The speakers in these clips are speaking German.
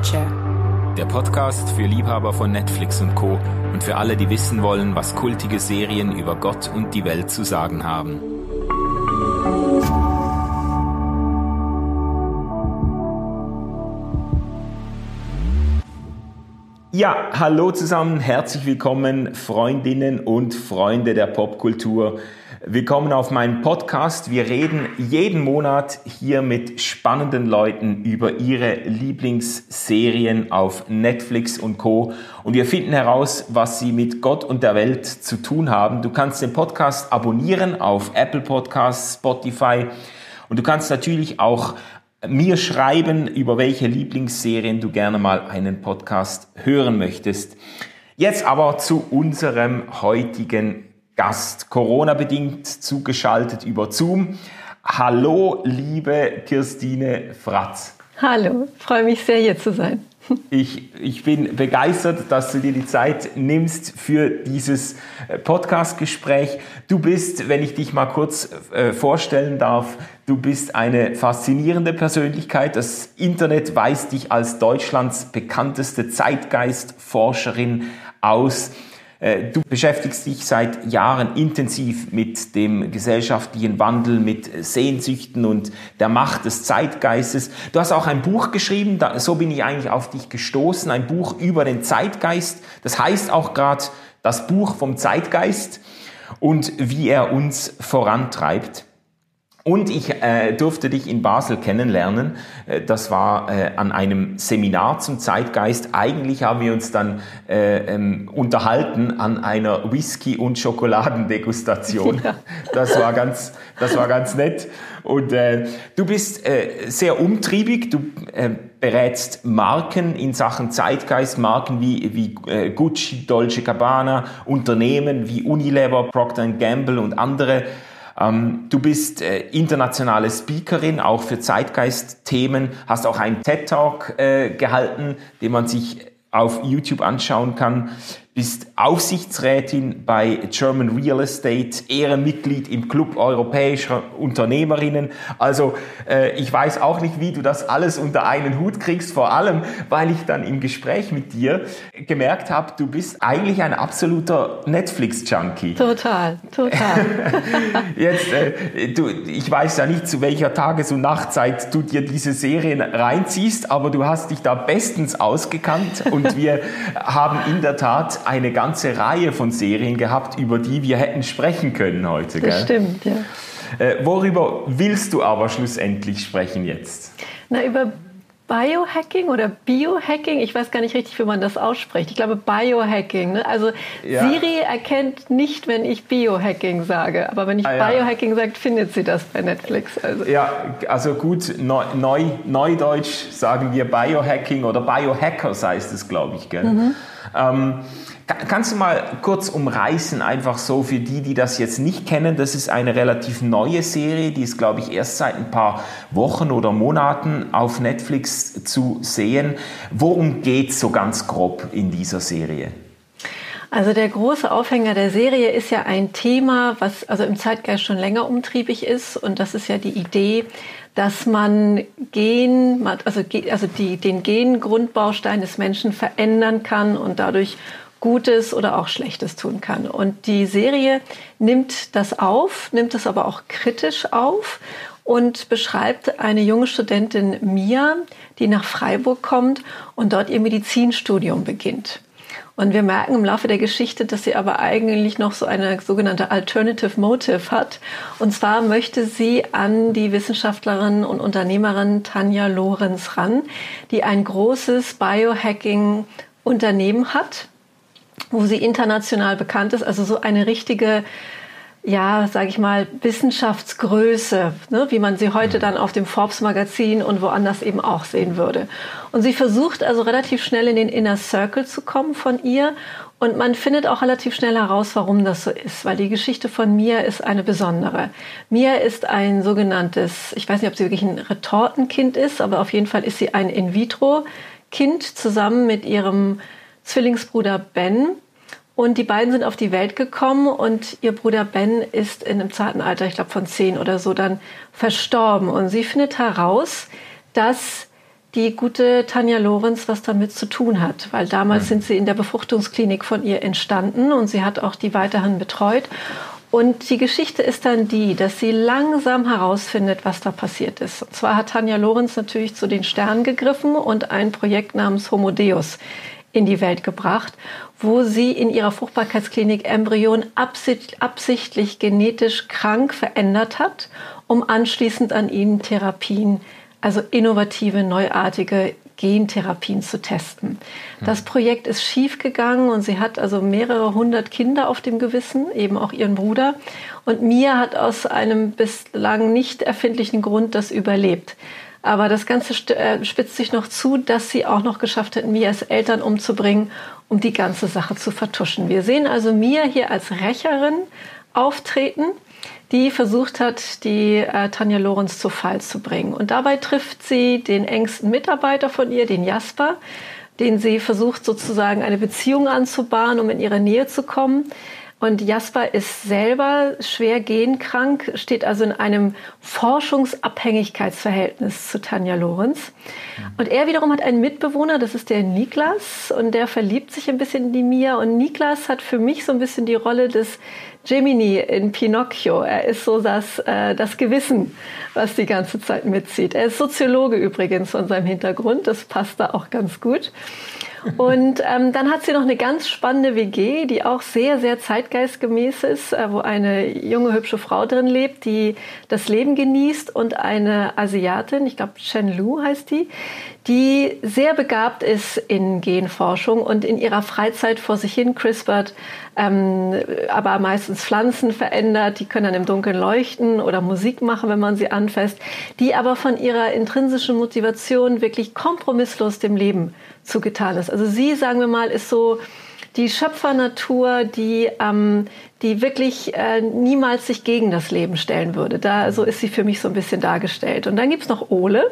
Culture. Der Podcast für Liebhaber von Netflix und Co. und für alle, die wissen wollen, was kultige Serien über Gott und die Welt zu sagen haben. Ja, hallo zusammen, herzlich willkommen, Freundinnen und Freunde der Popkultur. Willkommen auf meinem Podcast. Wir reden jeden Monat hier mit spannenden Leuten über ihre Lieblingsserien auf Netflix und Co. Und wir finden heraus, was sie mit Gott und der Welt zu tun haben. Du kannst den Podcast abonnieren auf Apple Podcasts, Spotify. Und du kannst natürlich auch mir schreiben, über welche Lieblingsserien du gerne mal einen Podcast hören möchtest. Jetzt aber zu unserem heutigen Gast, Corona-bedingt zugeschaltet über Zoom. Hallo, liebe Kirstine Fratz. Hallo, freue mich sehr, hier zu sein. Ich, ich bin begeistert, dass du dir die Zeit nimmst für dieses äh, Podcast-Gespräch. Du bist, wenn ich dich mal kurz äh, vorstellen darf, du bist eine faszinierende Persönlichkeit. Das Internet weist dich als Deutschlands bekannteste Zeitgeistforscherin aus. Äh, du beschäftigst dich seit Jahren intensiv mit dem gesellschaftlichen Wandel, mit Sehnsüchten und der Macht des Zeitgeistes. Du hast auch ein Buch geschrieben, so bin ich eigentlich auf dich gestoßen, ein Buch über den Zeitgeist. Das heißt auch gerade das Buch vom Zeitgeist und wie er uns vorantreibt. Und ich äh, durfte dich in Basel kennenlernen. Äh, das war äh, an einem Seminar zum Zeitgeist. Eigentlich haben wir uns dann äh, ähm, unterhalten an einer Whisky- und Schokoladendegustation. Ja. Das war ganz, das war ganz nett. Und äh, du bist äh, sehr umtriebig. Du äh, berätst Marken in Sachen Zeitgeist, Marken wie, wie äh, Gucci, Dolce Gabbana, Unternehmen wie Unilever, Procter Gamble und andere du bist äh, internationale Speakerin, auch für Zeitgeist-Themen, hast auch einen TED-Talk äh, gehalten, den man sich auf YouTube anschauen kann bist Aufsichtsrätin bei German Real Estate, Ehrenmitglied im Club europäischer Unternehmerinnen. Also äh, ich weiß auch nicht, wie du das alles unter einen Hut kriegst, vor allem, weil ich dann im Gespräch mit dir gemerkt habe, du bist eigentlich ein absoluter Netflix-Junkie. Total, total. Jetzt, äh, du, ich weiß ja nicht, zu welcher Tages- und Nachtzeit du dir diese Serien reinziehst, aber du hast dich da bestens ausgekannt und wir haben in der Tat eine ganze Reihe von Serien gehabt, über die wir hätten sprechen können heute. Das stimmt, ja. Äh, worüber willst du aber schlussendlich sprechen jetzt? Na, über Biohacking oder Biohacking, ich weiß gar nicht richtig, wie man das ausspricht. Ich glaube Biohacking. Ne? Also ja. Siri erkennt nicht, wenn ich Biohacking sage, aber wenn ich ah, ja. Biohacking sage, findet sie das bei Netflix. Also. Ja, also gut, neu, neu, neudeutsch sagen wir Biohacking oder Biohackers heißt es, glaube ich. Gell? Mhm. Ähm, Kannst du mal kurz umreißen, einfach so für die, die das jetzt nicht kennen? Das ist eine relativ neue Serie, die ist, glaube ich, erst seit ein paar Wochen oder Monaten auf Netflix zu sehen. Worum geht es so ganz grob in dieser Serie? Also der große Aufhänger der Serie ist ja ein Thema, was also im Zeitgeist schon länger umtriebig ist. Und das ist ja die Idee, dass man Gen, also, also die, den Gengrundbaustein des Menschen verändern kann und dadurch Gutes oder auch Schlechtes tun kann. Und die Serie nimmt das auf, nimmt es aber auch kritisch auf und beschreibt eine junge Studentin Mia, die nach Freiburg kommt und dort ihr Medizinstudium beginnt. Und wir merken im Laufe der Geschichte, dass sie aber eigentlich noch so eine sogenannte Alternative Motive hat. Und zwar möchte sie an die Wissenschaftlerin und Unternehmerin Tanja Lorenz ran, die ein großes Biohacking Unternehmen hat, wo sie international bekannt ist, also so eine richtige ja, sage ich mal, Wissenschaftsgröße, ne, wie man sie heute dann auf dem Forbes-Magazin und woanders eben auch sehen würde. Und sie versucht also relativ schnell in den Inner Circle zu kommen von ihr. Und man findet auch relativ schnell heraus, warum das so ist, weil die Geschichte von Mia ist eine besondere. Mia ist ein sogenanntes, ich weiß nicht, ob sie wirklich ein Retortenkind ist, aber auf jeden Fall ist sie ein In-vitro-Kind zusammen mit ihrem Zwillingsbruder Ben. Und die beiden sind auf die Welt gekommen und ihr Bruder Ben ist in einem zarten Alter, ich glaube von zehn oder so, dann verstorben. Und sie findet heraus, dass die gute Tanja Lorenz was damit zu tun hat, weil damals mhm. sind sie in der Befruchtungsklinik von ihr entstanden und sie hat auch die weiterhin betreut. Und die Geschichte ist dann die, dass sie langsam herausfindet, was da passiert ist. Und zwar hat Tanja Lorenz natürlich zu den Sternen gegriffen und ein Projekt namens Homo Deus in die Welt gebracht, wo sie in ihrer Fruchtbarkeitsklinik Embryonen absichtlich genetisch krank verändert hat, um anschließend an ihnen Therapien, also innovative, neuartige Gentherapien zu testen. Hm. Das Projekt ist schiefgegangen und sie hat also mehrere hundert Kinder auf dem Gewissen, eben auch ihren Bruder. Und Mia hat aus einem bislang nicht erfindlichen Grund das überlebt. Aber das Ganze äh, spitzt sich noch zu, dass sie auch noch geschafft hat, Mias Eltern umzubringen, um die ganze Sache zu vertuschen. Wir sehen also Mia hier als Rächerin auftreten die versucht hat, die äh, Tanja Lorenz zu Fall zu bringen. Und dabei trifft sie den engsten Mitarbeiter von ihr, den Jasper, den sie versucht sozusagen eine Beziehung anzubahnen, um in ihre Nähe zu kommen. Und Jasper ist selber schwer genkrank, steht also in einem Forschungsabhängigkeitsverhältnis zu Tanja Lorenz. Und er wiederum hat einen Mitbewohner, das ist der Niklas, und der verliebt sich ein bisschen in die Mia. Und Niklas hat für mich so ein bisschen die Rolle des Jiminy in Pinocchio. Er ist so das, äh, das Gewissen, was die ganze Zeit mitzieht. Er ist Soziologe übrigens von seinem Hintergrund. Das passt da auch ganz gut. Und ähm, dann hat sie noch eine ganz spannende WG, die auch sehr, sehr zeitgeistgemäß ist, äh, wo eine junge, hübsche Frau drin lebt, die das Leben genießt und eine Asiatin, ich glaube Chen Lu heißt die, die sehr begabt ist in Genforschung und in ihrer Freizeit vor sich hin crispert, ähm, aber meistens Pflanzen verändert, die können dann im Dunkeln leuchten oder Musik machen, wenn man sie anfasst, die aber von ihrer intrinsischen Motivation wirklich kompromisslos dem Leben zugetan ist. Also sie, sagen wir mal, ist so die Schöpfernatur, die, ähm, die wirklich äh, niemals sich gegen das Leben stellen würde. Da, so ist sie für mich so ein bisschen dargestellt. Und dann gibt's noch Ole.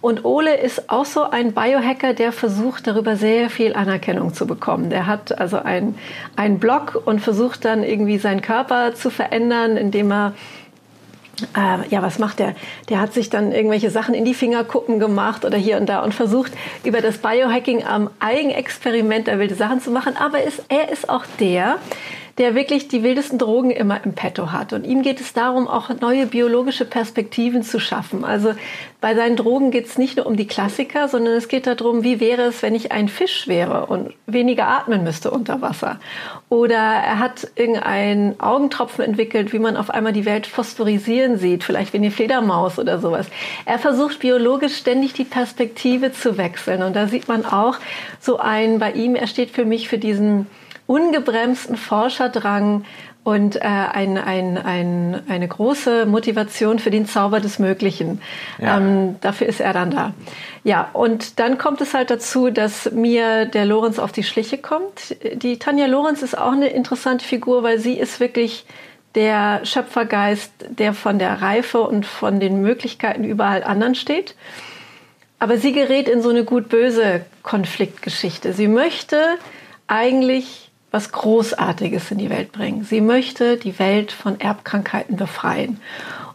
Und Ole ist auch so ein Biohacker, der versucht, darüber sehr viel Anerkennung zu bekommen. Der hat also einen Blog und versucht dann irgendwie seinen Körper zu verändern, indem er äh, ja, was macht der? Der hat sich dann irgendwelche Sachen in die Fingerkuppen gemacht oder hier und da und versucht, über das Biohacking am Eigenexperiment da wilde Sachen zu machen. Aber ist, er ist auch der, der wirklich die wildesten Drogen immer im Petto hat. Und ihm geht es darum, auch neue biologische Perspektiven zu schaffen. Also bei seinen Drogen geht es nicht nur um die Klassiker, sondern es geht darum, wie wäre es, wenn ich ein Fisch wäre und weniger atmen müsste unter Wasser. Oder er hat irgendeinen Augentropfen entwickelt, wie man auf einmal die Welt phosphorisieren sieht, vielleicht wie eine Fledermaus oder sowas. Er versucht biologisch ständig die Perspektive zu wechseln. Und da sieht man auch so ein, bei ihm, er steht für mich für diesen ungebremsten Forscherdrang und äh, ein, ein, ein, eine große Motivation für den Zauber des Möglichen. Ja. Ähm, dafür ist er dann da. Ja, und dann kommt es halt dazu, dass mir der Lorenz auf die Schliche kommt. Die Tanja Lorenz ist auch eine interessante Figur, weil sie ist wirklich der Schöpfergeist, der von der Reife und von den Möglichkeiten überall anderen steht. Aber sie gerät in so eine gut-böse Konfliktgeschichte. Sie möchte eigentlich was Großartiges in die Welt bringen. Sie möchte die Welt von Erbkrankheiten befreien.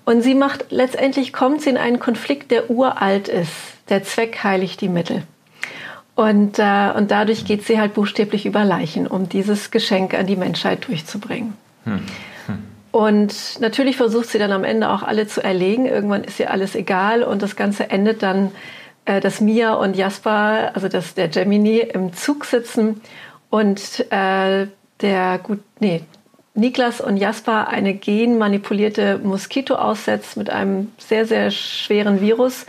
Und sie macht, letztendlich kommt sie in einen Konflikt, der uralt ist. Der Zweck heiligt die Mittel. Und, äh, und dadurch geht sie halt buchstäblich über Leichen, um dieses Geschenk an die Menschheit durchzubringen. Hm. Hm. Und natürlich versucht sie dann am Ende auch alle zu erlegen. Irgendwann ist ihr alles egal und das Ganze endet dann, äh, dass Mia und Jasper, also dass der Gemini, im Zug sitzen und äh, der gut, nee, Niklas und Jasper eine genmanipulierte Moskito aussetzt mit einem sehr, sehr schweren Virus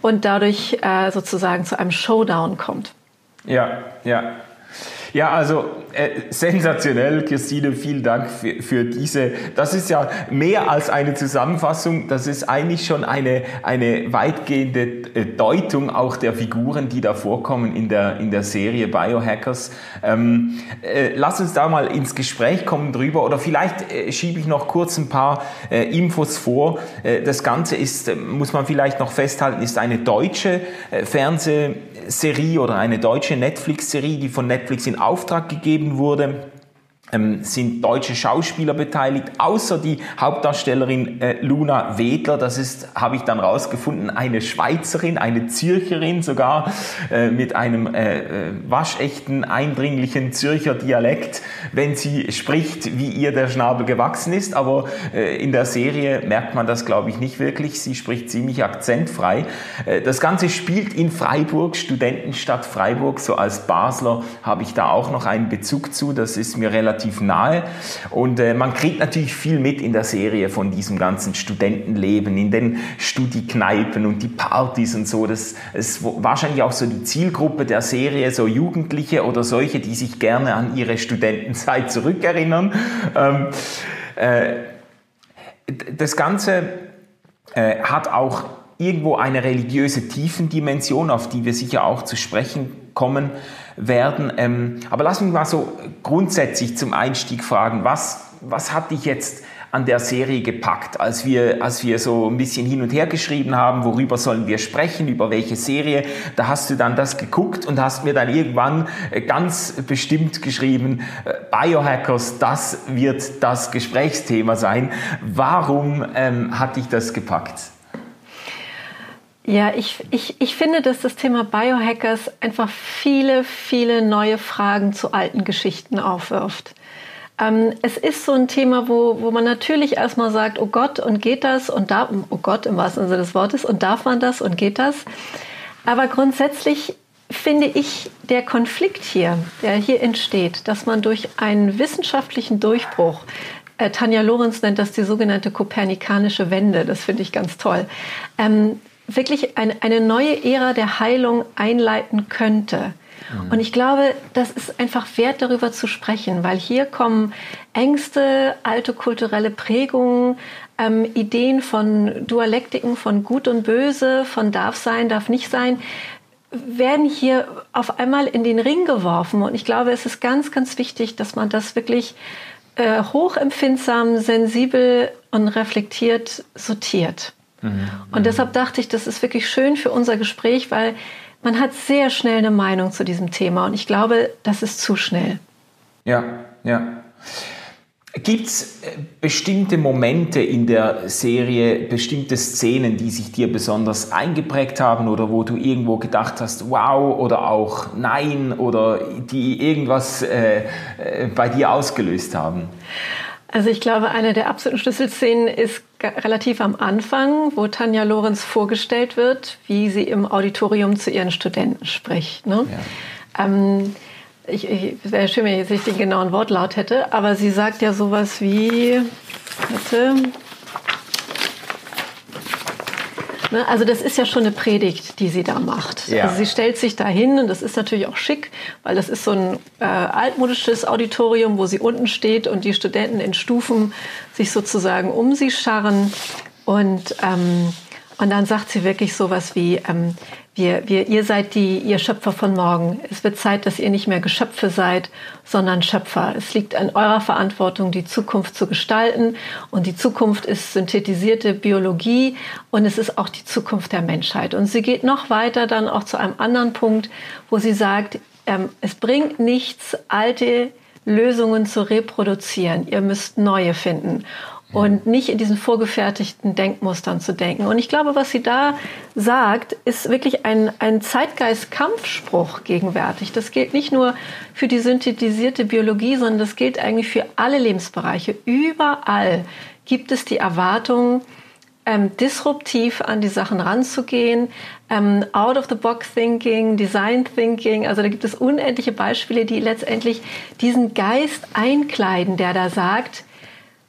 und dadurch äh, sozusagen zu einem Showdown kommt. Ja, ja. Ja, also äh, sensationell, Christine, vielen Dank für, für, diese. Das ist ja mehr als eine Zusammenfassung, das ist eigentlich schon eine, eine weitgehende äh, Deutung auch der Figuren, die da vorkommen in der, in der Serie Biohackers. Ähm, äh, lass uns da mal ins Gespräch kommen drüber oder vielleicht äh, schiebe ich noch kurz ein paar äh, Infos vor. Äh, das Ganze ist, muss man vielleicht noch festhalten, ist eine deutsche Fernsehserie oder eine deutsche Netflix-Serie, die von Netflix in Auftrag gegeben wurde. Ähm, sind deutsche Schauspieler beteiligt, außer die Hauptdarstellerin äh, Luna Wedler. Das ist, habe ich dann rausgefunden, eine Schweizerin, eine Zürcherin sogar, äh, mit einem äh, äh, waschechten, eindringlichen Zürcher Dialekt, wenn sie spricht, wie ihr der Schnabel gewachsen ist. Aber äh, in der Serie merkt man das, glaube ich, nicht wirklich. Sie spricht ziemlich akzentfrei. Äh, das Ganze spielt in Freiburg, Studentenstadt Freiburg. So als Basler habe ich da auch noch einen Bezug zu. Das ist mir relativ relativ nahe. Und äh, man kriegt natürlich viel mit in der Serie von diesem ganzen Studentenleben, in den Studikneipen und die Partys und so. Das ist wahrscheinlich auch so die Zielgruppe der Serie, so Jugendliche oder solche, die sich gerne an ihre Studentenzeit zurückerinnern. Ähm, äh, das Ganze äh, hat auch irgendwo eine religiöse Tiefendimension, auf die wir sicher auch zu sprechen kommen werden. Ähm, aber lass mich mal so grundsätzlich zum Einstieg fragen, was, was hat dich jetzt an der Serie gepackt, als wir, als wir so ein bisschen hin und her geschrieben haben, worüber sollen wir sprechen, über welche Serie. Da hast du dann das geguckt und hast mir dann irgendwann äh, ganz bestimmt geschrieben, äh, Biohackers, das wird das Gesprächsthema sein. Warum ähm, hat dich das gepackt? Ja, ich, ich, ich finde, dass das Thema Biohackers einfach viele, viele neue Fragen zu alten Geschichten aufwirft. Ähm, es ist so ein Thema, wo, wo man natürlich erstmal sagt, oh Gott, und geht das? Und da, oh Gott, im wahrsten Sinne des Wortes, und darf man das und geht das? Aber grundsätzlich finde ich, der Konflikt hier, der hier entsteht, dass man durch einen wissenschaftlichen Durchbruch äh, Tanja Lorenz nennt das die sogenannte kopernikanische Wende. Das finde ich ganz toll. Ähm, wirklich eine, eine neue Ära der Heilung einleiten könnte. Mhm. Und ich glaube, das ist einfach wert, darüber zu sprechen, weil hier kommen Ängste, alte kulturelle Prägungen, ähm, Ideen von Dualektiken, von Gut und Böse, von darf sein, darf nicht sein, werden hier auf einmal in den Ring geworfen. Und ich glaube, es ist ganz, ganz wichtig, dass man das wirklich äh, hochempfindsam, sensibel und reflektiert sortiert. Mhm. Und deshalb dachte ich, das ist wirklich schön für unser Gespräch, weil man hat sehr schnell eine Meinung zu diesem Thema und ich glaube, das ist zu schnell. Ja, ja. Gibt es äh, bestimmte Momente in der Serie, bestimmte Szenen, die sich dir besonders eingeprägt haben oder wo du irgendwo gedacht hast, wow oder auch nein oder die irgendwas äh, äh bei dir ausgelöst haben? Also ich glaube, eine der absoluten Schlüsselszenen ist relativ am Anfang, wo Tanja Lorenz vorgestellt wird, wie sie im Auditorium zu ihren Studenten spricht. Ne? Ja. Ähm, ich, ich wäre schön, wenn ich jetzt nicht den genauen Wortlaut hätte, aber sie sagt ja sowas wie, warte, Ne? Also das ist ja schon eine Predigt, die sie da macht. Ja. Also sie stellt sich da hin und das ist natürlich auch schick, weil das ist so ein äh, altmodisches Auditorium, wo sie unten steht und die Studenten in Stufen sich sozusagen um sie scharren. Und, ähm, und dann sagt sie wirklich sowas wie, ähm, wir, wir, ihr seid die, ihr Schöpfer von morgen. Es wird Zeit, dass ihr nicht mehr Geschöpfe seid, sondern Schöpfer. Es liegt an eurer Verantwortung, die Zukunft zu gestalten. Und die Zukunft ist synthetisierte Biologie und es ist auch die Zukunft der Menschheit. Und sie geht noch weiter dann auch zu einem anderen Punkt, wo sie sagt, ähm, es bringt nichts, alte Lösungen zu reproduzieren. Ihr müsst neue finden und nicht in diesen vorgefertigten Denkmustern zu denken. Und ich glaube, was sie da sagt, ist wirklich ein, ein Zeitgeist-Kampfspruch gegenwärtig. Das gilt nicht nur für die synthetisierte Biologie, sondern das gilt eigentlich für alle Lebensbereiche. Überall gibt es die Erwartung, ähm, disruptiv an die Sachen ranzugehen, ähm, out of the box thinking, design thinking. Also da gibt es unendliche Beispiele, die letztendlich diesen Geist einkleiden, der da sagt,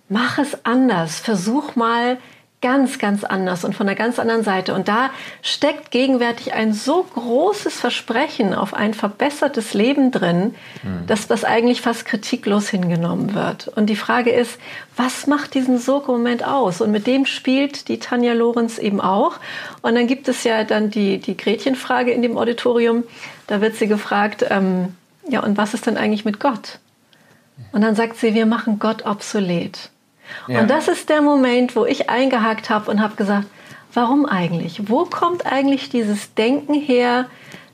mach es anders, versuch mal ganz, ganz anders und von einer ganz anderen Seite. Und da steckt gegenwärtig ein so großes Versprechen auf ein verbessertes Leben drin, mhm. dass das eigentlich fast kritiklos hingenommen wird. Und die Frage ist, was macht diesen Sog-Moment aus? Und mit dem spielt die Tanja Lorenz eben auch. Und dann gibt es ja dann die, die Gretchenfrage in dem Auditorium. Da wird sie gefragt, ähm, ja, und was ist denn eigentlich mit Gott? Und dann sagt sie, wir machen Gott obsolet. Ja. Und das ist der Moment, wo ich eingehakt habe und habe gesagt, warum eigentlich? Wo kommt eigentlich dieses Denken her,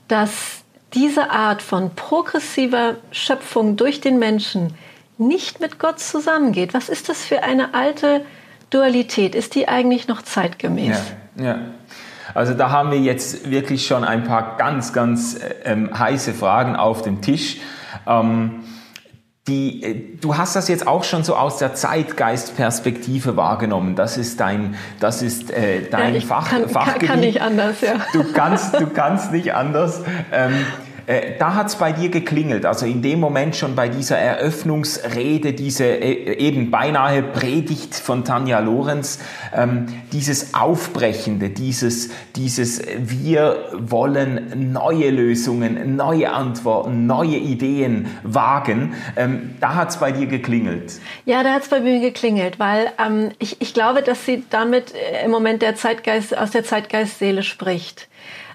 dass diese Art von progressiver Schöpfung durch den Menschen nicht mit Gott zusammengeht. Was ist das für eine alte Dualität? Ist die eigentlich noch zeitgemäß? Ja, ja. Also da haben wir jetzt wirklich schon ein paar ganz, ganz ähm, heiße Fragen auf dem Tisch. Ähm, die, äh, du hast das jetzt auch schon so aus der Zeitgeistperspektive wahrgenommen. Das ist dein, das ist äh, dein ja, Fach, kann, Fachgebiet. Kann nicht anders, ja. Du kannst, du kannst nicht anders. Ähm, äh, da hat's bei dir geklingelt, also in dem Moment schon bei dieser Eröffnungsrede, diese äh, eben beinahe Predigt von Tanja Lorenz, ähm, dieses Aufbrechende, dieses, dieses wir wollen neue Lösungen, neue Antworten, neue Ideen wagen, ähm, da hat's bei dir geklingelt. Ja, da hat's bei mir geklingelt, weil ähm, ich, ich glaube, dass sie damit äh, im Moment der Zeitgeist, aus der Zeitgeistseele spricht.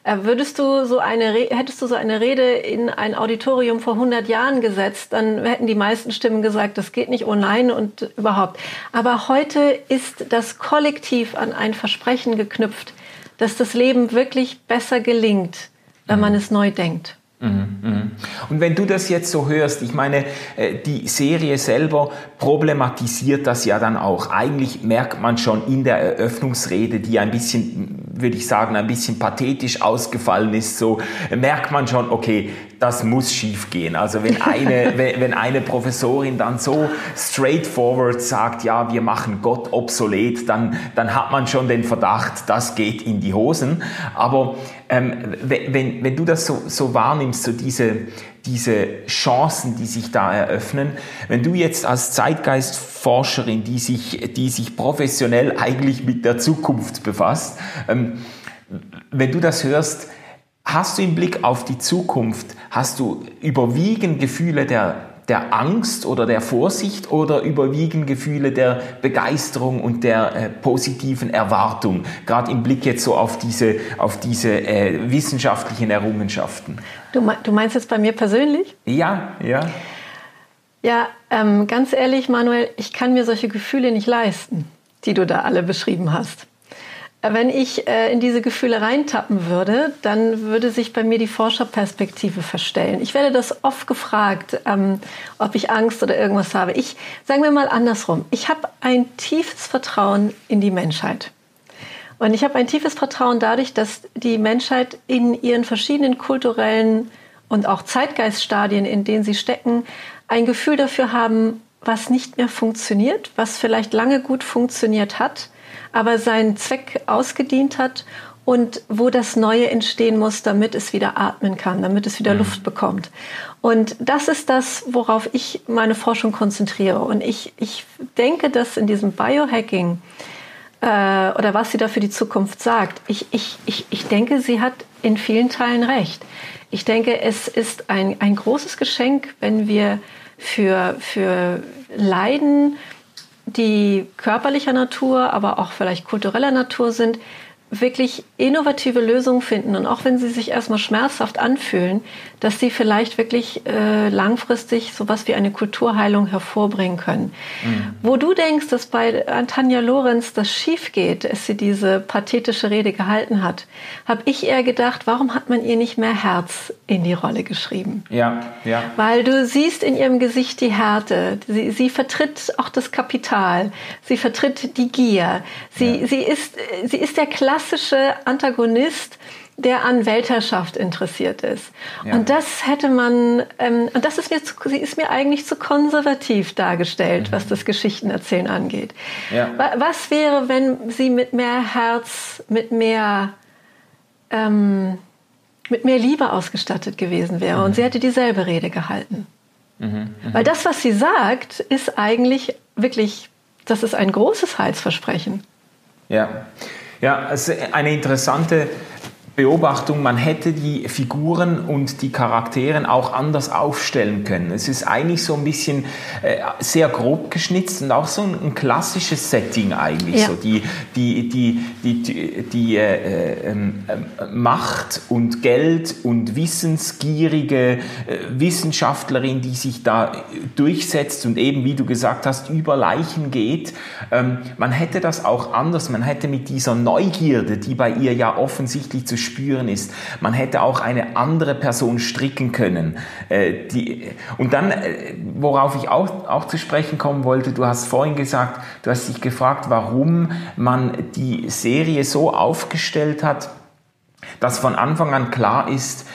Äh, würdest du so eine, hättest du so eine Rede in ein Auditorium vor 100 Jahren gesetzt, dann hätten die meisten Stimmen gesagt, das geht nicht, oh nein und überhaupt. Aber heute ist das Kollektiv an ein Versprechen geknüpft, dass das Leben wirklich besser gelingt, wenn man es neu denkt. Mhm, mhm. Und wenn du das jetzt so hörst, ich meine, äh, die Serie selber problematisiert das ja dann auch. Eigentlich merkt man schon in der Eröffnungsrede, die ein bisschen, würde ich sagen, ein bisschen pathetisch ausgefallen ist, so merkt man schon, okay, das muss schief gehen. Also wenn eine, wenn eine Professorin dann so straightforward sagt, ja, wir machen Gott obsolet, dann, dann hat man schon den Verdacht, das geht in die Hosen. Aber ähm, wenn, wenn du das so, so wahrnimmst, so diese, diese Chancen, die sich da eröffnen, wenn du jetzt als Zeitgeistforscherin, die sich, die sich professionell eigentlich mit der Zukunft befasst, ähm, wenn du das hörst, hast du im Blick auf die Zukunft, hast du überwiegend Gefühle der der Angst oder der Vorsicht oder überwiegen Gefühle der Begeisterung und der äh, positiven Erwartung, gerade im Blick jetzt so auf diese, auf diese äh, wissenschaftlichen Errungenschaften? Du, du meinst jetzt bei mir persönlich? Ja, ja. Ja, ähm, ganz ehrlich, Manuel, ich kann mir solche Gefühle nicht leisten, die du da alle beschrieben hast. Wenn ich äh, in diese Gefühle reintappen würde, dann würde sich bei mir die Forscherperspektive verstellen. Ich werde das oft gefragt, ähm, ob ich Angst oder irgendwas habe. Ich sagen wir mal andersrum. Ich habe ein tiefes Vertrauen in die Menschheit. Und ich habe ein tiefes Vertrauen dadurch, dass die Menschheit in ihren verschiedenen kulturellen und auch Zeitgeiststadien, in denen sie stecken, ein Gefühl dafür haben, was nicht mehr funktioniert, was vielleicht lange gut funktioniert hat aber seinen Zweck ausgedient hat und wo das Neue entstehen muss, damit es wieder atmen kann, damit es wieder mhm. Luft bekommt. Und das ist das, worauf ich meine Forschung konzentriere. Und ich, ich denke, dass in diesem Biohacking äh, oder was sie da für die Zukunft sagt, ich, ich, ich, ich denke, sie hat in vielen Teilen recht. Ich denke, es ist ein, ein großes Geschenk, wenn wir für, für Leiden, die körperlicher Natur, aber auch vielleicht kultureller Natur sind, wirklich innovative Lösungen finden und auch wenn sie sich erstmal schmerzhaft anfühlen, dass sie vielleicht wirklich äh, langfristig sowas wie eine Kulturheilung hervorbringen können. Mhm. Wo du denkst, dass bei Tanja Lorenz das schief geht, dass sie diese pathetische Rede gehalten hat, habe ich eher gedacht, warum hat man ihr nicht mehr Herz in die Rolle geschrieben? Ja, ja. Weil du siehst in ihrem Gesicht die Härte. Sie, sie vertritt auch das Kapital. Sie vertritt die Gier. Sie, ja. sie, ist, sie ist der klassische Antagonist, der an Weltherrschaft interessiert ist. Ja. Und das hätte man, ähm, und das ist mir, zu, sie ist mir eigentlich zu konservativ dargestellt, mhm. was das Geschichtenerzählen angeht. Ja. Was wäre, wenn sie mit mehr Herz, mit mehr, ähm, mit mehr Liebe ausgestattet gewesen wäre mhm. und sie hätte dieselbe Rede gehalten? Mhm. mhm. Weil das, was sie sagt, ist eigentlich wirklich, das ist ein großes Heilsversprechen. Ja. Ja, es ist eine interessante Beobachtung, man hätte die Figuren und die Charakteren auch anders aufstellen können. Es ist eigentlich so ein bisschen äh, sehr grob geschnitzt und auch so ein, ein klassisches Setting eigentlich. Ja. So die, die, die, die, die, die äh, äh, Macht und Geld und wissensgierige äh, Wissenschaftlerin, die sich da durchsetzt und eben, wie du gesagt hast, über Leichen geht. Ähm, man hätte das auch anders, man hätte mit dieser Neugierde, die bei ihr ja offensichtlich zu spüren ist. Man hätte auch eine andere Person stricken können. Äh, die, und dann, äh, worauf ich auch, auch zu sprechen kommen wollte, du hast vorhin gesagt, du hast dich gefragt, warum man die Serie so aufgestellt hat, dass von Anfang an klar ist,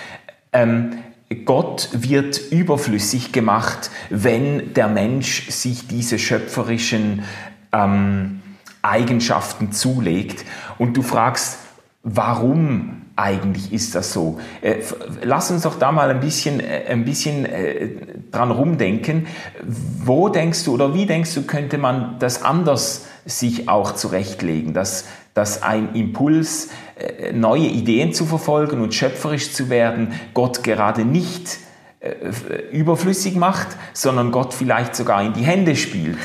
ähm, Gott wird überflüssig gemacht, wenn der Mensch sich diese schöpferischen ähm, Eigenschaften zulegt. Und du fragst, warum eigentlich ist das so? Äh, lass uns doch da mal ein bisschen, äh, ein bisschen äh, dran rumdenken. Wo denkst du oder wie denkst du, könnte man das anders sich auch zurechtlegen, dass, dass ein Impuls, neue Ideen zu verfolgen und schöpferisch zu werden, Gott gerade nicht überflüssig macht, sondern Gott vielleicht sogar in die Hände spielt.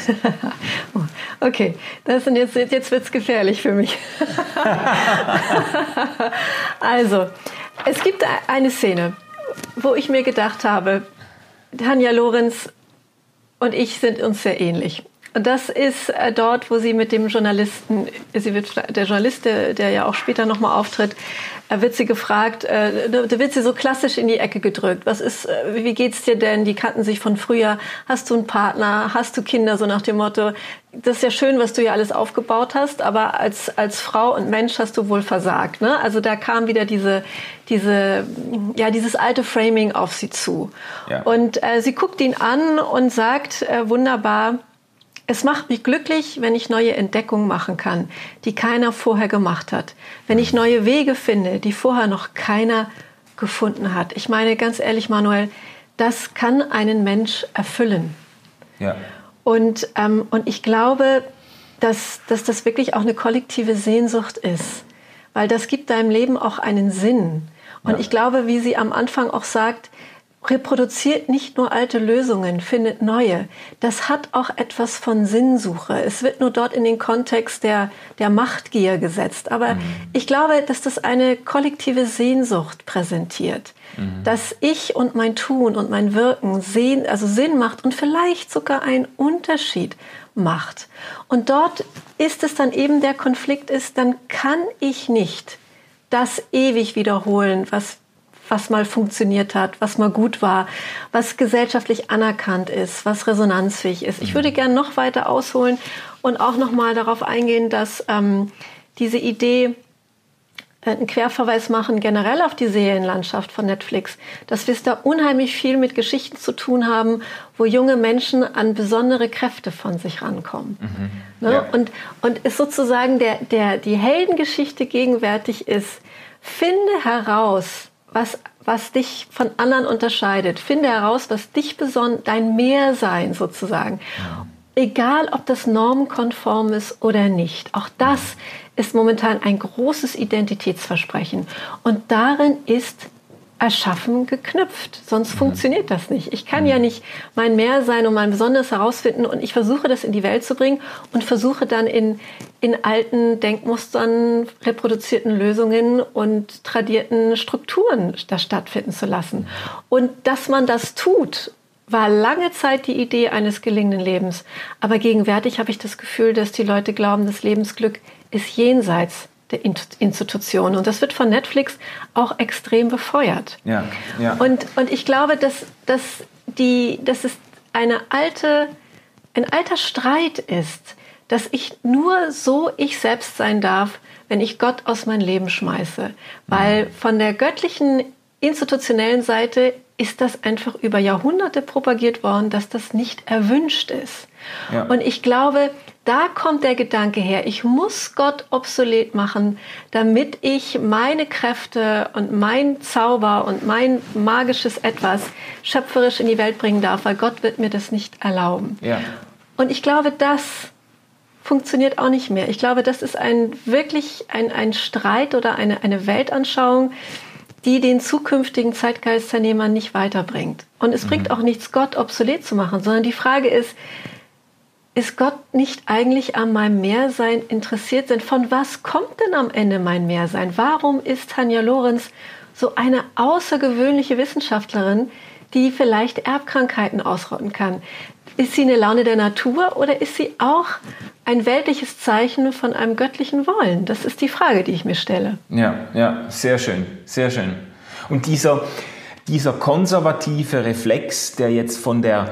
okay, das sind jetzt, jetzt wird es gefährlich für mich. also, es gibt eine Szene, wo ich mir gedacht habe, Tanja Lorenz und ich sind uns sehr ähnlich. Und das ist äh, dort, wo sie mit dem Journalisten, sie wird, der Journalist, der, der ja auch später nochmal auftritt, äh, wird sie gefragt, äh, da wird sie so klassisch in die Ecke gedrückt. Was ist, wie geht's dir denn? Die kannten sich von früher. Hast du einen Partner? Hast du Kinder? So nach dem Motto, das ist ja schön, was du ja alles aufgebaut hast, aber als, als Frau und Mensch hast du wohl versagt. Ne? Also da kam wieder diese, diese, ja, dieses alte Framing auf sie zu. Ja. Und äh, sie guckt ihn an und sagt, äh, wunderbar, es macht mich glücklich, wenn ich neue Entdeckungen machen kann, die keiner vorher gemacht hat. Wenn ich neue Wege finde, die vorher noch keiner gefunden hat. Ich meine, ganz ehrlich, Manuel, das kann einen Mensch erfüllen. Ja. Und, ähm, und ich glaube, dass, dass das wirklich auch eine kollektive Sehnsucht ist, weil das gibt deinem Leben auch einen Sinn. Und ja. ich glaube, wie sie am Anfang auch sagt, reproduziert nicht nur alte Lösungen, findet neue. Das hat auch etwas von Sinnsuche. Es wird nur dort in den Kontext der, der Machtgier gesetzt. Aber mhm. ich glaube, dass das eine kollektive Sehnsucht präsentiert. Mhm. Dass ich und mein Tun und mein Wirken sehen, also Sinn macht und vielleicht sogar einen Unterschied macht. Und dort ist es dann eben der Konflikt ist, dann kann ich nicht das ewig wiederholen, was was mal funktioniert hat, was mal gut war, was gesellschaftlich anerkannt ist, was resonanzfähig ist. Ich würde mhm. gerne noch weiter ausholen und auch noch mal darauf eingehen, dass ähm, diese Idee äh, einen Querverweis machen generell auf die Serienlandschaft von Netflix, dass wir es da unheimlich viel mit Geschichten zu tun haben, wo junge Menschen an besondere Kräfte von sich rankommen. Mhm. Ne? Ja. Und, und ist sozusagen der, der, die Heldengeschichte gegenwärtig ist, finde heraus, was, was dich von anderen unterscheidet. Finde heraus, was dich besonders, dein Mehrsein sozusagen. Ja. Egal, ob das normkonform ist oder nicht. Auch das ist momentan ein großes Identitätsversprechen. Und darin ist Erschaffen geknüpft. Sonst mhm. funktioniert das nicht. Ich kann mhm. ja nicht mein Mehr sein und mein Besonderes herausfinden und ich versuche das in die Welt zu bringen und versuche dann in, in alten Denkmustern, reproduzierten Lösungen und tradierten Strukturen das stattfinden zu lassen. Und dass man das tut, war lange Zeit die Idee eines gelingenden Lebens. Aber gegenwärtig habe ich das Gefühl, dass die Leute glauben, das Lebensglück ist jenseits der Institution. Und das wird von Netflix auch extrem befeuert. Ja, ja. Und, und ich glaube, dass, dass, die, dass es eine alte, ein alter Streit ist, dass ich nur so ich selbst sein darf, wenn ich Gott aus mein Leben schmeiße. Weil mhm. von der göttlichen institutionellen Seite ist das einfach über Jahrhunderte propagiert worden, dass das nicht erwünscht ist. Ja. Und ich glaube, da kommt der Gedanke her, ich muss Gott obsolet machen, damit ich meine Kräfte und mein Zauber und mein magisches Etwas schöpferisch in die Welt bringen darf, weil Gott wird mir das nicht erlauben. Ja. Und ich glaube, das funktioniert auch nicht mehr. Ich glaube, das ist ein wirklich ein, ein Streit oder eine, eine Weltanschauung, die den zukünftigen Zeitgeistteilnehmern nicht weiterbringt. Und es mhm. bringt auch nichts, Gott obsolet zu machen, sondern die Frage ist, ist Gott nicht eigentlich an meinem Mehrsein interessiert? Denn von was kommt denn am Ende mein Mehrsein? Warum ist Tanja Lorenz so eine außergewöhnliche Wissenschaftlerin, die vielleicht Erbkrankheiten ausrotten kann? ist sie eine Laune der Natur oder ist sie auch ein weltliches Zeichen von einem göttlichen Wollen? Das ist die Frage, die ich mir stelle. Ja, ja, sehr schön, sehr schön. Und dieser, dieser konservative Reflex, der jetzt von der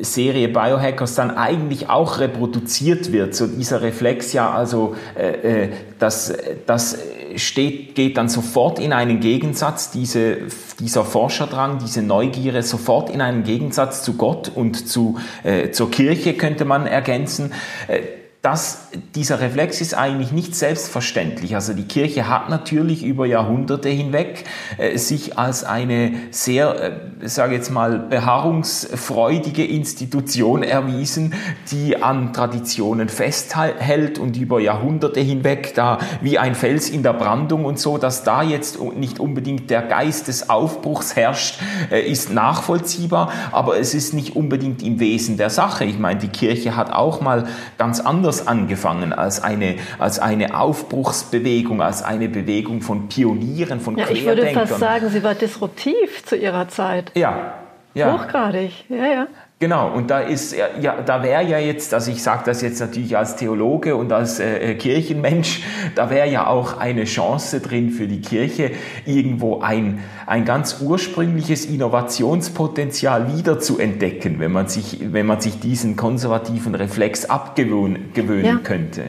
Serie Biohackers dann eigentlich auch reproduziert wird. So dieser Reflex ja, also äh, äh das, das steht, geht dann sofort in einen Gegensatz, diese, dieser Forscherdrang, diese Neugierde sofort in einen Gegensatz zu Gott und zu, äh, zur Kirche könnte man ergänzen. Äh, das, dieser Reflex ist eigentlich nicht selbstverständlich. Also die Kirche hat natürlich über Jahrhunderte hinweg äh, sich als eine sehr, äh, sage jetzt mal, beharrungsfreudige Institution erwiesen, die an Traditionen festhält und über Jahrhunderte hinweg da wie ein Fels in der Brandung und so, dass da jetzt nicht unbedingt der Geist des Aufbruchs herrscht, äh, ist nachvollziehbar, aber es ist nicht unbedingt im Wesen der Sache. Ich meine, die Kirche hat auch mal ganz anders anders angefangen als eine, als eine Aufbruchsbewegung, als eine Bewegung von Pionieren, von ja, Ich würde fast sagen, sie war disruptiv zu ihrer Zeit. Ja. ja. Hochgradig, ja, ja. Genau, und da ist ja, da wäre ja jetzt, also ich sage das jetzt natürlich als Theologe und als äh, äh, Kirchenmensch, da wäre ja auch eine Chance drin für die Kirche, irgendwo ein, ein ganz ursprüngliches Innovationspotenzial wieder zu entdecken, wenn man sich, wenn man sich diesen konservativen Reflex abgewöhnen ja. könnte.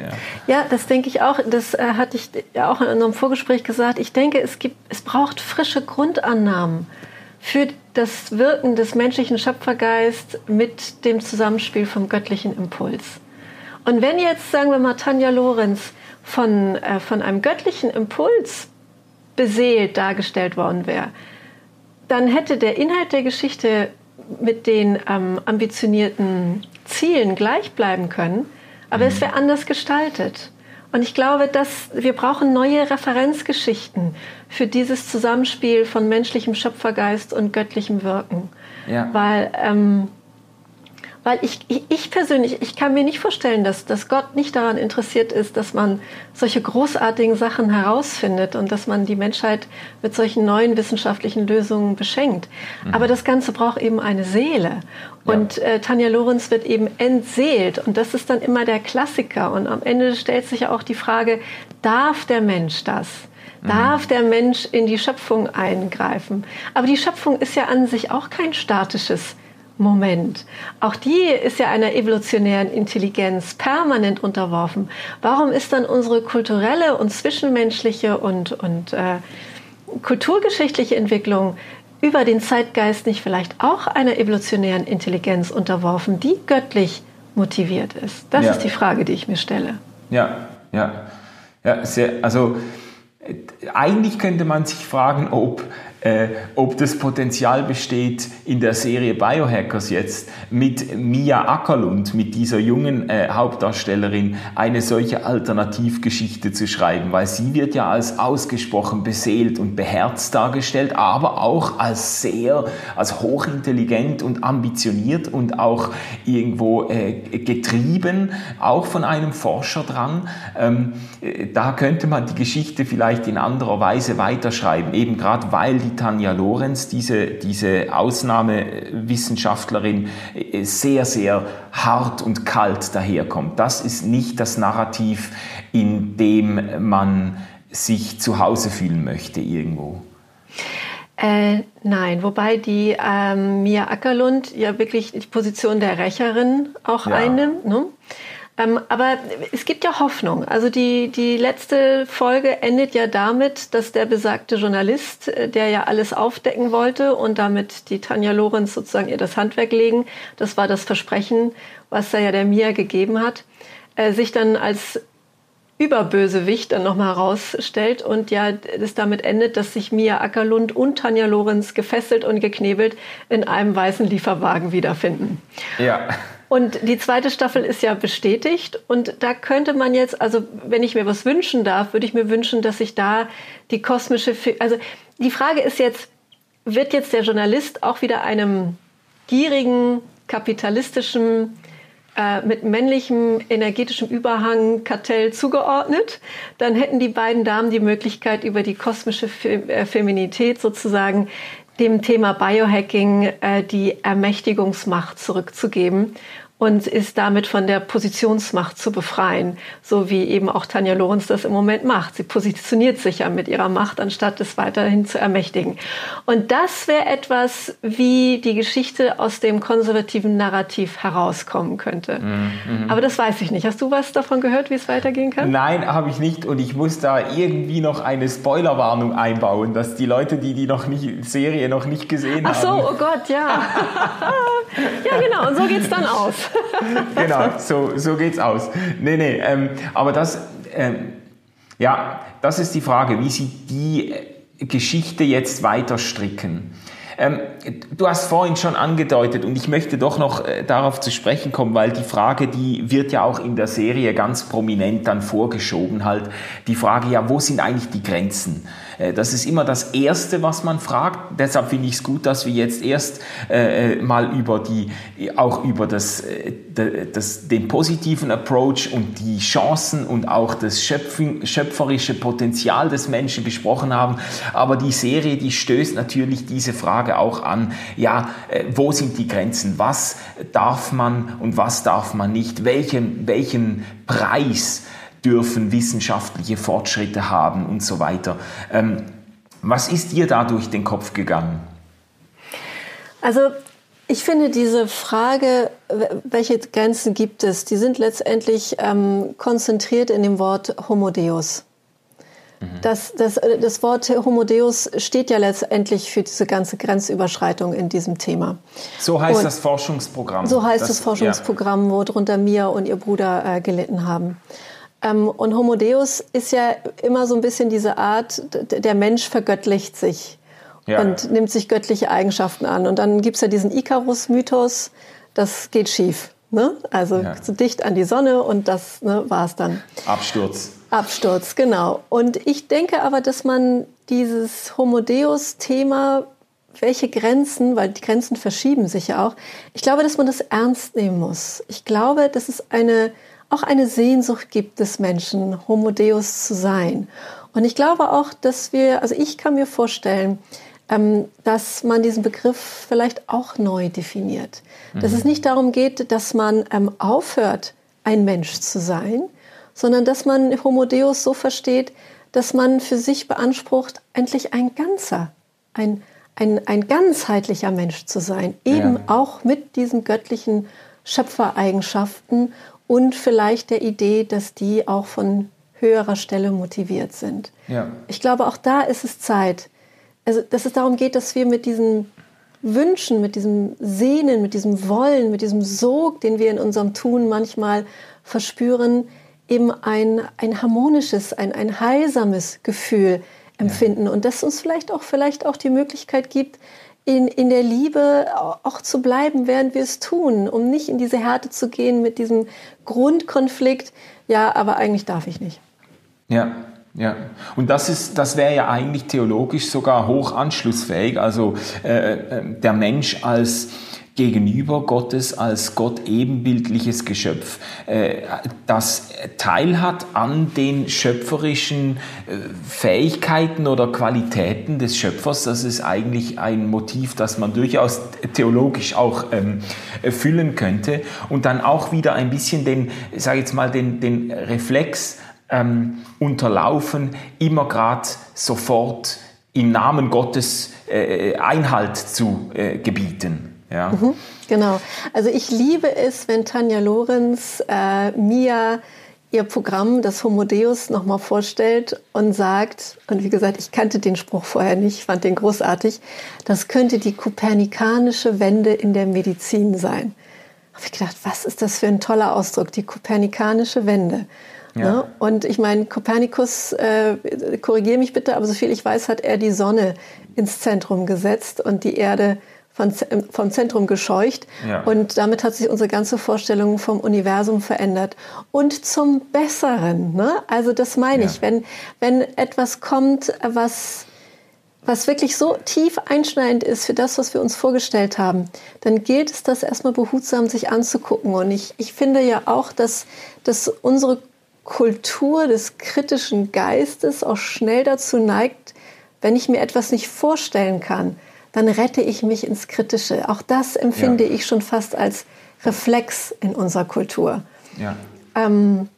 Ja. ja, das denke ich auch. Das äh, hatte ich ja auch in einem Vorgespräch gesagt. Ich denke, es gibt, es braucht frische Grundannahmen für das Wirken des menschlichen Schöpfergeists mit dem Zusammenspiel vom göttlichen Impuls. Und wenn jetzt, sagen wir mal, Tanja Lorenz von, äh, von einem göttlichen Impuls beseelt dargestellt worden wäre, dann hätte der Inhalt der Geschichte mit den ähm, ambitionierten Zielen gleich bleiben können, aber mhm. es wäre anders gestaltet. Und ich glaube, dass wir brauchen neue Referenzgeschichten für dieses Zusammenspiel von menschlichem Schöpfergeist und göttlichem Wirken. Ja. Weil, ähm, weil ich, ich, persönlich, ich kann mir nicht vorstellen, dass, dass Gott nicht daran interessiert ist, dass man solche großartigen Sachen herausfindet und dass man die Menschheit mit solchen neuen wissenschaftlichen Lösungen beschenkt. Mhm. Aber das Ganze braucht eben eine Seele. Und äh, Tanja Lorenz wird eben entseelt. Und das ist dann immer der Klassiker. Und am Ende stellt sich ja auch die Frage, darf der Mensch das? Mhm. Darf der Mensch in die Schöpfung eingreifen? Aber die Schöpfung ist ja an sich auch kein statisches Moment. Auch die ist ja einer evolutionären Intelligenz permanent unterworfen. Warum ist dann unsere kulturelle und zwischenmenschliche und, und äh, kulturgeschichtliche Entwicklung über den Zeitgeist nicht vielleicht auch einer evolutionären Intelligenz unterworfen, die göttlich motiviert ist? Das ja. ist die Frage, die ich mir stelle. Ja, ja. ja sehr, also äh, eigentlich könnte man sich fragen, ob äh, ob das Potenzial besteht in der Serie Biohackers jetzt mit Mia Ackerlund, mit dieser jungen äh, Hauptdarstellerin, eine solche Alternativgeschichte zu schreiben, weil sie wird ja als ausgesprochen beseelt und beherzt dargestellt, aber auch als sehr, als hochintelligent und ambitioniert und auch irgendwo äh, getrieben, auch von einem Forscherdrang. Ähm, äh, da könnte man die Geschichte vielleicht in anderer Weise weiterschreiben, eben gerade weil die Tanja Lorenz, diese, diese Ausnahmewissenschaftlerin, äh, sehr, sehr hart und kalt daherkommt. Das ist nicht das Narrativ, in dem man sich zu Hause fühlen möchte irgendwo. Äh, nein, wobei die ähm, Mia Ackerlund ja wirklich die Position der Rächerin auch ja. einnimmt. Ne? Ähm, aber es gibt ja Hoffnung. Also die, die letzte Folge endet ja damit, dass der besagte Journalist, äh, der ja alles aufdecken wollte und damit die Tanja Lorenz sozusagen ihr das Handwerk legen, das war das Versprechen, was da ja der Mia gegeben hat, äh, sich dann als Überbösewicht dann nochmal herausstellt und ja es damit endet, dass sich Mia Ackerlund und Tanja Lorenz gefesselt und geknebelt in einem weißen Lieferwagen wiederfinden. Ja. Und die zweite Staffel ist ja bestätigt. Und da könnte man jetzt, also wenn ich mir was wünschen darf, würde ich mir wünschen, dass sich da die kosmische, also die Frage ist jetzt, wird jetzt der Journalist auch wieder einem gierigen, kapitalistischen, äh, mit männlichem energetischem Überhang Kartell zugeordnet, dann hätten die beiden Damen die Möglichkeit, über die kosmische Feminität sozusagen dem Thema Biohacking äh, die Ermächtigungsmacht zurückzugeben und ist damit von der Positionsmacht zu befreien, so wie eben auch Tanja Lorenz das im Moment macht. Sie positioniert sich ja mit ihrer Macht, anstatt es weiterhin zu ermächtigen. Und das wäre etwas, wie die Geschichte aus dem konservativen Narrativ herauskommen könnte. Mhm. Aber das weiß ich nicht. Hast du was davon gehört, wie es weitergehen kann? Nein, habe ich nicht. Und ich muss da irgendwie noch eine Spoilerwarnung einbauen, dass die Leute, die die noch nicht, Serie noch nicht gesehen Ach so, haben. Ach so, oh Gott, ja. ja, genau. Und so geht es dann aus. genau, so, so geht's aus. Nee, nee, ähm, aber das, ähm, ja, das ist die Frage, wie sie die Geschichte jetzt weiter stricken. Ähm, du hast vorhin schon angedeutet und ich möchte doch noch äh, darauf zu sprechen kommen, weil die Frage, die wird ja auch in der Serie ganz prominent dann vorgeschoben, halt die Frage, ja, wo sind eigentlich die Grenzen? Äh, das ist immer das Erste, was man fragt. Deshalb finde ich es gut, dass wir jetzt erst äh, äh, mal über die, auch über das, äh, das, den positiven Approach und die Chancen und auch das schöpferische Potenzial des Menschen gesprochen haben. Aber die Serie, die stößt natürlich diese Frage auch an. Ja, wo sind die Grenzen? Was darf man und was darf man nicht? Welchen, welchen Preis dürfen wissenschaftliche Fortschritte haben und so weiter. Ähm, was ist dir da durch den Kopf gegangen? Also ich finde diese Frage, welche Grenzen gibt es, die sind letztendlich ähm, konzentriert in dem Wort Homo Deus. Mhm. Das, das, das Wort Homo Deus steht ja letztendlich für diese ganze Grenzüberschreitung in diesem Thema. So heißt und das Forschungsprogramm. So heißt das, das Forschungsprogramm, ja. wo drunter Mia und ihr Bruder äh, gelitten haben. Ähm, und Homo Deus ist ja immer so ein bisschen diese Art, der Mensch vergöttlicht sich ja. und nimmt sich göttliche Eigenschaften an. Und dann gibt es ja diesen Icarus-Mythos, das geht schief. Ne? Also ja. zu dicht an die Sonne und das ne, war es dann. Absturz. Absturz, genau. Und ich denke aber, dass man dieses Homo Deus-Thema, welche Grenzen, weil die Grenzen verschieben sich ja auch, ich glaube, dass man das ernst nehmen muss. Ich glaube, dass es eine auch eine Sehnsucht gibt des Menschen, Homo Deus zu sein. Und ich glaube auch, dass wir, also ich kann mir vorstellen, ähm, dass man diesen Begriff vielleicht auch neu definiert. Mhm. Dass es nicht darum geht, dass man ähm, aufhört, ein Mensch zu sein, sondern dass man Homo Deus so versteht, dass man für sich beansprucht, endlich ein ganzer, ein, ein, ein ganzheitlicher Mensch zu sein, eben ja. auch mit diesen göttlichen Schöpfereigenschaften und vielleicht der Idee, dass die auch von höherer Stelle motiviert sind. Ja. Ich glaube, auch da ist es Zeit, also dass es darum geht, dass wir mit diesen Wünschen, mit diesem Sehnen, mit diesem Wollen, mit diesem Sog, den wir in unserem Tun manchmal verspüren, eben ein, ein harmonisches, ein, ein heilsames Gefühl empfinden. Ja. Und das uns vielleicht auch, vielleicht auch die Möglichkeit gibt, in, in der Liebe auch zu bleiben, während wir es tun, um nicht in diese Härte zu gehen mit diesem Grundkonflikt, ja, aber eigentlich darf ich nicht. Ja, ja, und das ist, das wäre ja eigentlich theologisch sogar hoch anschlussfähig. Also äh, äh der Mensch als gegenüber Gottes als Gott ebenbildliches Geschöpf, äh, das teilhat an den schöpferischen äh, Fähigkeiten oder Qualitäten des Schöpfers. Das ist eigentlich ein Motiv, das man durchaus theologisch auch ähm, erfüllen könnte. Und dann auch wieder ein bisschen den, sage jetzt mal, den, den Reflex ähm, unterlaufen, immer gerade sofort im Namen Gottes äh, Einhalt zu äh, gebieten. Ja. Mhm, genau. Also ich liebe es, wenn Tanja Lorenz äh, Mia ihr Programm, das Homo Deus, nochmal vorstellt und sagt, und wie gesagt, ich kannte den Spruch vorher nicht, fand den großartig, das könnte die kopernikanische Wende in der Medizin sein. Habe ich gedacht, was ist das für ein toller Ausdruck, die kopernikanische Wende. Ja. Ne? Und ich meine, Kopernikus, äh, korrigiere mich bitte, aber soviel ich weiß, hat er die Sonne ins Zentrum gesetzt und die Erde von, vom Zentrum gescheucht. Ja. Und damit hat sich unsere ganze Vorstellung vom Universum verändert. Und zum Besseren. Ne? Also das meine ja. ich. Wenn, wenn etwas kommt, was, was wirklich so tief einschneidend ist für das, was wir uns vorgestellt haben, dann gilt es, das erstmal behutsam sich anzugucken. Und ich, ich finde ja auch, dass, dass unsere Kultur des kritischen Geistes auch schnell dazu neigt, wenn ich mir etwas nicht vorstellen kann, dann rette ich mich ins Kritische. Auch das empfinde ja. ich schon fast als Reflex in unserer Kultur. Ja. Ähm,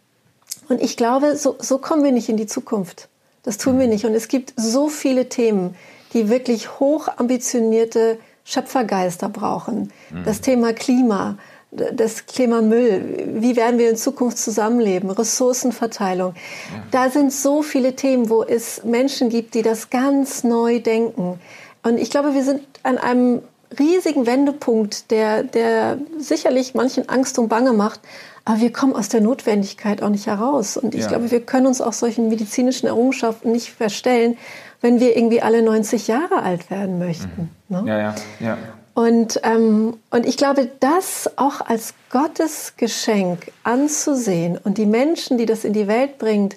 und ich glaube, so, so kommen wir nicht in die Zukunft. Das tun wir nicht. Und es gibt so viele Themen, die wirklich hoch ambitionierte Schöpfergeister brauchen. Mhm. Das Thema Klima, das Thema Müll, wie werden wir in Zukunft zusammenleben, Ressourcenverteilung. Ja. Da sind so viele Themen, wo es Menschen gibt, die das ganz neu denken. Und ich glaube, wir sind an einem riesigen Wendepunkt, der, der sicherlich manchen Angst und Bange macht. Aber wir kommen aus der Notwendigkeit auch nicht heraus. Und ich ja. glaube, wir können uns auch solchen medizinischen Errungenschaften nicht verstellen, wenn wir irgendwie alle 90 Jahre alt werden möchten. Mhm. Ne? Ja, ja, ja. Und, ähm, und ich glaube, das auch als Gottes Geschenk anzusehen und die Menschen, die das in die Welt bringt,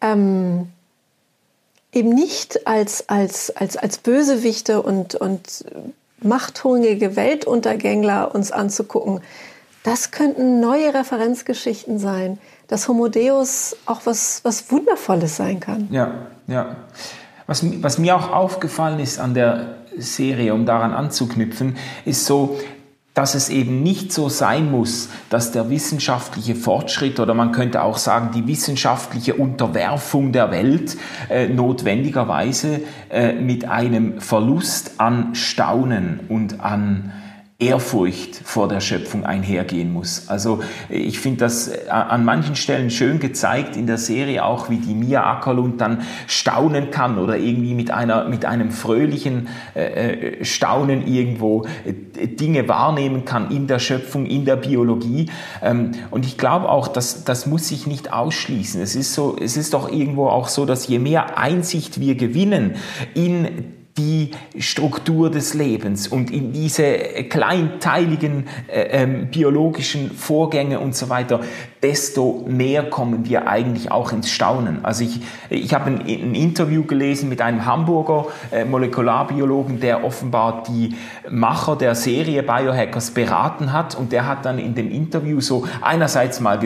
ähm, eben nicht als, als, als, als Bösewichte und, und machthungrige Weltuntergängler uns anzugucken, das könnten neue Referenzgeschichten sein, dass Homo Deus auch was, was Wundervolles sein kann. Ja, ja. Was, was mir auch aufgefallen ist an der Serie, um daran anzuknüpfen, ist so, dass es eben nicht so sein muss, dass der wissenschaftliche Fortschritt oder man könnte auch sagen die wissenschaftliche Unterwerfung der Welt äh, notwendigerweise äh, mit einem Verlust an Staunen und an Ehrfurcht vor der Schöpfung einhergehen muss. Also ich finde das äh, an manchen Stellen schön gezeigt in der Serie auch, wie die Mia Ackerlund dann staunen kann oder irgendwie mit einer mit einem fröhlichen äh, äh Staunen irgendwo äh, Dinge wahrnehmen kann in der Schöpfung, in der Biologie. Ähm, und ich glaube auch, dass das muss sich nicht ausschließen. Es ist so, es ist doch irgendwo auch so, dass je mehr Einsicht wir gewinnen in die Struktur des Lebens und in diese kleinteiligen äh, ähm, biologischen Vorgänge und so weiter, desto mehr kommen wir eigentlich auch ins Staunen. Also ich, ich habe ein, ein Interview gelesen mit einem Hamburger äh, Molekularbiologen, der offenbar die Macher der Serie Biohackers beraten hat und der hat dann in dem Interview so einerseits mal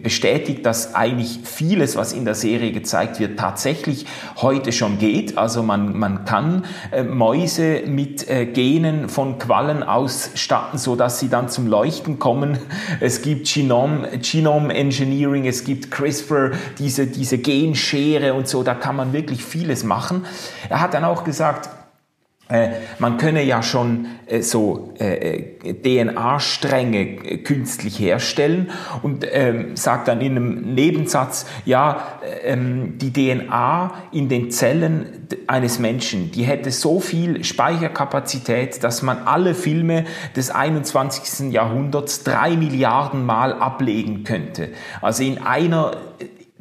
bestätigt, dass eigentlich vieles, was in der Serie gezeigt wird, tatsächlich heute schon geht. Also man, man kann äh, Mäuse mit äh, Genen von Quallen ausstatten, so dass sie dann zum Leuchten kommen. Es gibt Genome, Genome Engineering, es gibt CRISPR, diese, diese Genschere und so, da kann man wirklich vieles machen. Er hat dann auch gesagt, man könne ja schon äh, so äh, DNA-Stränge künstlich herstellen und ähm, sagt dann in einem Nebensatz, ja, ähm, die DNA in den Zellen eines Menschen, die hätte so viel Speicherkapazität, dass man alle Filme des 21. Jahrhunderts drei Milliarden Mal ablegen könnte. Also in einer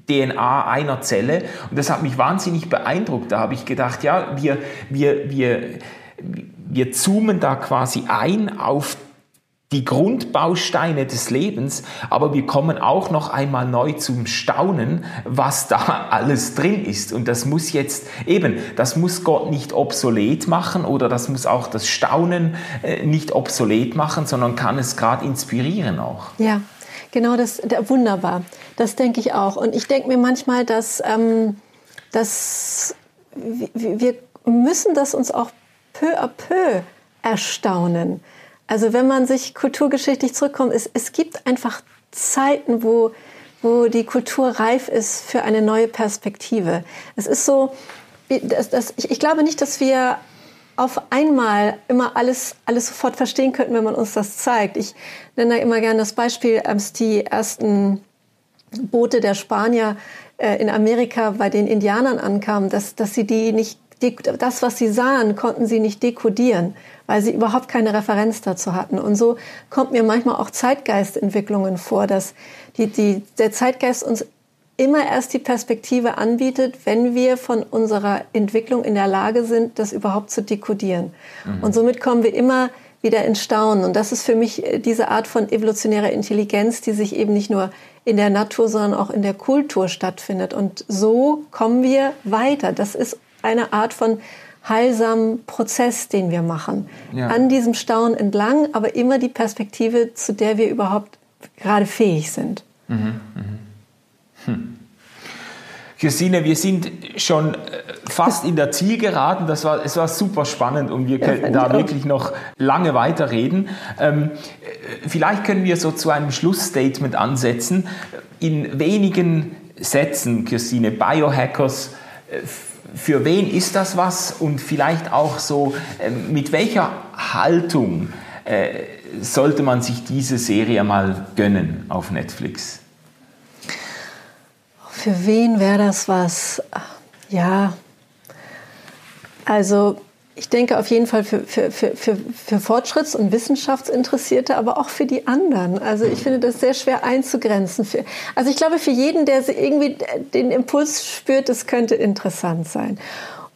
DNA einer Zelle. Und das hat mich wahnsinnig beeindruckt. Da habe ich gedacht, ja, wir, wir, wir, wir zoomen da quasi ein auf die Grundbausteine des Lebens, aber wir kommen auch noch einmal neu zum Staunen, was da alles drin ist. Und das muss jetzt eben, das muss Gott nicht obsolet machen oder das muss auch das Staunen äh, nicht obsolet machen, sondern kann es gerade inspirieren auch. Ja, Genau, das wunderbar. Das denke ich auch. Und ich denke mir manchmal, dass, ähm, dass wir müssen das uns auch peu à peu erstaunen. Also wenn man sich kulturgeschichtlich zurückkommt, es, es gibt einfach Zeiten, wo, wo die Kultur reif ist für eine neue Perspektive. Es ist so, das, das, ich, ich glaube nicht, dass wir auf einmal immer alles, alles sofort verstehen könnten, wenn man uns das zeigt. Ich nenne da immer gerne das Beispiel, als die ersten Boote der Spanier äh, in Amerika bei den Indianern ankamen, dass, dass sie die nicht, das, was sie sahen, konnten sie nicht dekodieren, weil sie überhaupt keine Referenz dazu hatten. Und so kommt mir manchmal auch Zeitgeistentwicklungen vor, dass die, die, der Zeitgeist uns immer erst die Perspektive anbietet, wenn wir von unserer Entwicklung in der Lage sind, das überhaupt zu dekodieren. Mhm. Und somit kommen wir immer wieder ins Staunen. Und das ist für mich äh, diese Art von evolutionärer Intelligenz, die sich eben nicht nur in der Natur, sondern auch in der Kultur stattfindet. Und so kommen wir weiter. Das ist eine Art von heilsamen Prozess, den wir machen. Ja. An diesem Staunen entlang, aber immer die Perspektive, zu der wir überhaupt gerade fähig sind. Mhm. Mhm. Hm. Christine, wir sind schon äh, fast in der Zielgeraden. Das war, es war super spannend und wir ja, könnten da wirklich noch lange weiterreden. Ähm, äh, vielleicht können wir so zu einem Schlussstatement ansetzen. In wenigen Sätzen, Christine, Biohackers, äh, für wen ist das was und vielleicht auch so, mit welcher Haltung sollte man sich diese Serie mal gönnen auf Netflix? Für wen wäre das was? Ja, also ich denke auf jeden Fall für, für, für, für, für Fortschritts- und Wissenschaftsinteressierte, aber auch für die anderen. Also ich finde das sehr schwer einzugrenzen. Also ich glaube, für jeden, der irgendwie den Impuls spürt, es könnte interessant sein.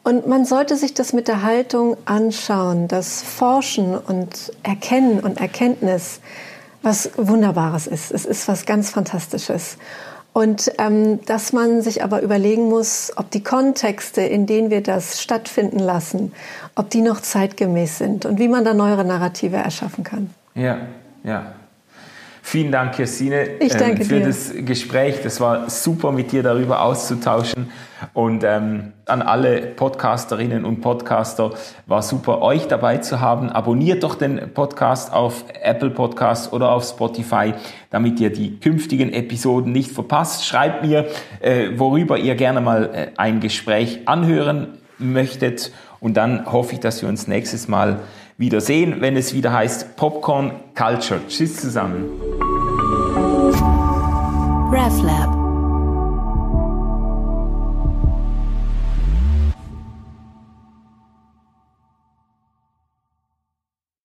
Und man sollte sich das mit der Haltung anschauen, dass Forschen und Erkennen und Erkenntnis was Wunderbares ist. Es ist was ganz Fantastisches. Und ähm, dass man sich aber überlegen muss, ob die Kontexte, in denen wir das stattfinden lassen, ob die noch zeitgemäß sind und wie man da neuere Narrative erschaffen kann. Ja, ja. Vielen Dank, Christine, ähm, für dir. das Gespräch. Das war super, mit dir darüber auszutauschen. Und ähm, an alle Podcasterinnen und Podcaster war super, euch dabei zu haben. Abonniert doch den Podcast auf Apple Podcast oder auf Spotify, damit ihr die künftigen Episoden nicht verpasst. Schreibt mir, äh, worüber ihr gerne mal äh, ein Gespräch anhören möchtet. Und dann hoffe ich, dass wir uns nächstes Mal wiedersehen, wenn es wieder heißt Popcorn Culture. Tschüss zusammen. RefLab